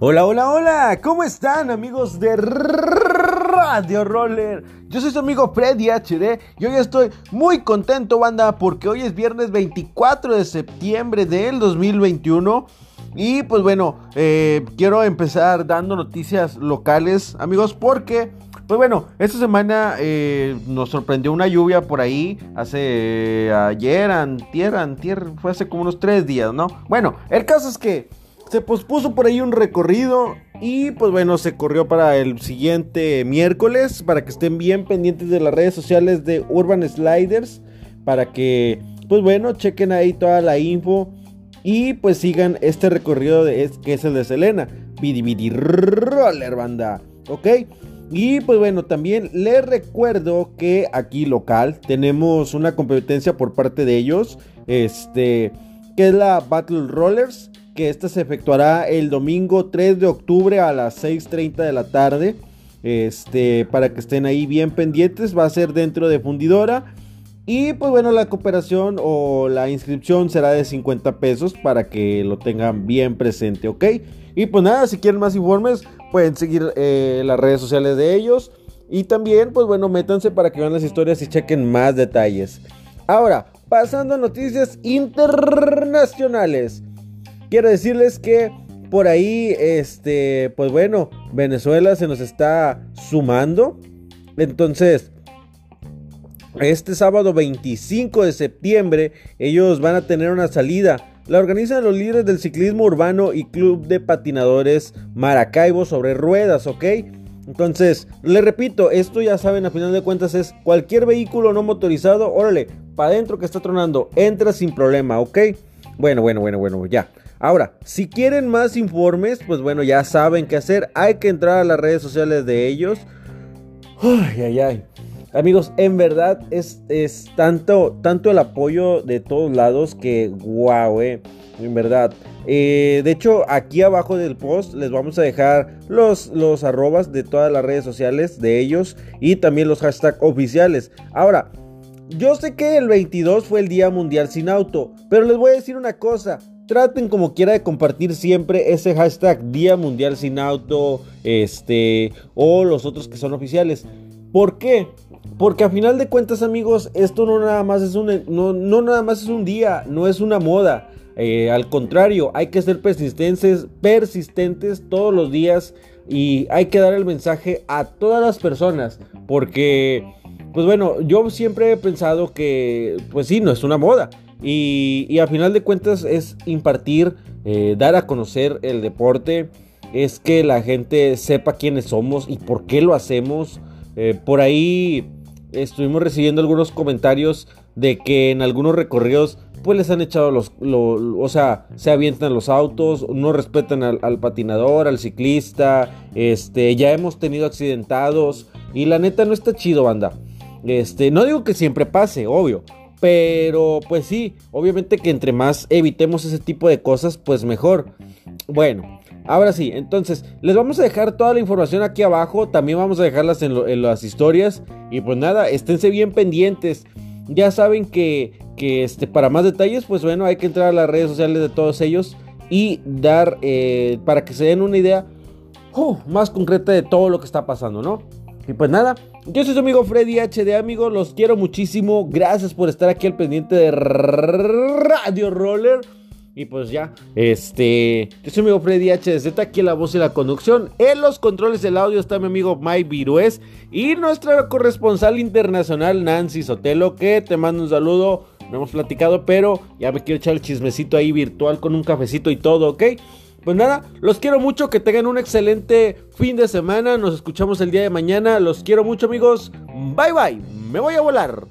Hola, hola, hola, ¿cómo están amigos de Radio Roller? Yo soy su amigo Freddy HD y hoy estoy muy contento, banda, porque hoy es viernes 24 de septiembre del 2021. Y pues bueno, eh, quiero empezar dando noticias locales, amigos, porque, pues bueno, esta semana eh, nos sorprendió una lluvia por ahí, hace ayer, antier, antier, fue hace como unos tres días, ¿no? Bueno, el caso es que se pospuso por ahí un recorrido y pues bueno, se corrió para el siguiente miércoles, para que estén bien pendientes de las redes sociales de Urban Sliders, para que, pues bueno, chequen ahí toda la info y pues sigan este recorrido que es el de Selena. Bidi roller banda. ¿Ok? Y pues bueno, también les recuerdo que aquí local tenemos una competencia por parte de ellos. Este, que es la Battle Rollers. Que esta se efectuará el domingo 3 de octubre a las 6.30 de la tarde. Este, para que estén ahí bien pendientes. Va a ser dentro de Fundidora. Y pues bueno, la cooperación o la inscripción será de 50 pesos para que lo tengan bien presente, ¿ok? Y pues nada, si quieren más informes, pueden seguir eh, las redes sociales de ellos. Y también, pues bueno, métanse para que vean las historias y chequen más detalles. Ahora, pasando a noticias internacionales. Quiero decirles que por ahí, este, pues bueno, Venezuela se nos está sumando. Entonces, este sábado 25 de septiembre ellos van a tener una salida. La organizan los líderes del ciclismo urbano y club de patinadores Maracaibo sobre ruedas, ¿ok? Entonces, les repito, esto ya saben, a final de cuentas es cualquier vehículo no motorizado, órale, para adentro que está tronando, entra sin problema, ¿ok? Bueno, bueno, bueno, bueno, ya. Ahora, si quieren más informes, pues bueno, ya saben qué hacer. Hay que entrar a las redes sociales de ellos. Ay, ay, ay. Amigos, en verdad es, es tanto, tanto el apoyo de todos lados que wow, eh, en verdad. Eh, de hecho, aquí abajo del post les vamos a dejar los, los arrobas de todas las redes sociales de ellos y también los hashtags oficiales. Ahora, yo sé que el 22 fue el Día Mundial sin Auto, pero les voy a decir una cosa. Traten como quiera de compartir siempre ese hashtag Día Mundial sin Auto, este, o los otros que son oficiales. ¿Por qué? Porque a final de cuentas, amigos, esto no nada más es un, no, nada más es un día, no es una moda. Eh, al contrario, hay que ser persistentes, persistentes todos los días y hay que dar el mensaje a todas las personas. Porque, pues bueno, yo siempre he pensado que, pues sí, no es una moda. Y, a final de cuentas es impartir, eh, dar a conocer el deporte, es que la gente sepa quiénes somos y por qué lo hacemos. Eh, por ahí estuvimos recibiendo algunos comentarios de que en algunos recorridos pues les han echado los, o sea, se avientan los autos, no respetan al, patinador, al ciclista, este, ya hemos tenido accidentados y la neta no está chido, banda. Este, no digo que siempre pase, obvio, pero pues sí, obviamente que entre más evitemos ese tipo de cosas, pues mejor. Bueno, Ahora sí, entonces les vamos a dejar toda la información aquí abajo. También vamos a dejarlas en, las historias. Y pues nada, esténse bien pendientes. Ya saben que, que este, para más detalles, pues bueno, hay que entrar a las redes sociales de todos ellos y dar eh, para que se den una idea uh, más concreta de todo lo que está pasando, ¿no? Y pues nada, yo soy su amigo Freddy HD, amigos, los quiero muchísimo. Gracias por estar aquí al pendiente de Radio Roller. Y pues ya, este, yo soy mi amigo Freddy HDZ, aquí la voz y la conducción. En los controles del audio está mi amigo Mike Virués y nuestra corresponsal internacional Nancy Sotelo, que te mando un saludo. No hemos platicado, pero ya me quiero echar el chismecito ahí virtual con un cafecito y todo, ¿ok? Pues nada, los quiero mucho, que tengan un excelente fin de semana. Nos escuchamos el día de mañana. Los quiero mucho, amigos. Bye bye. Me voy a volar.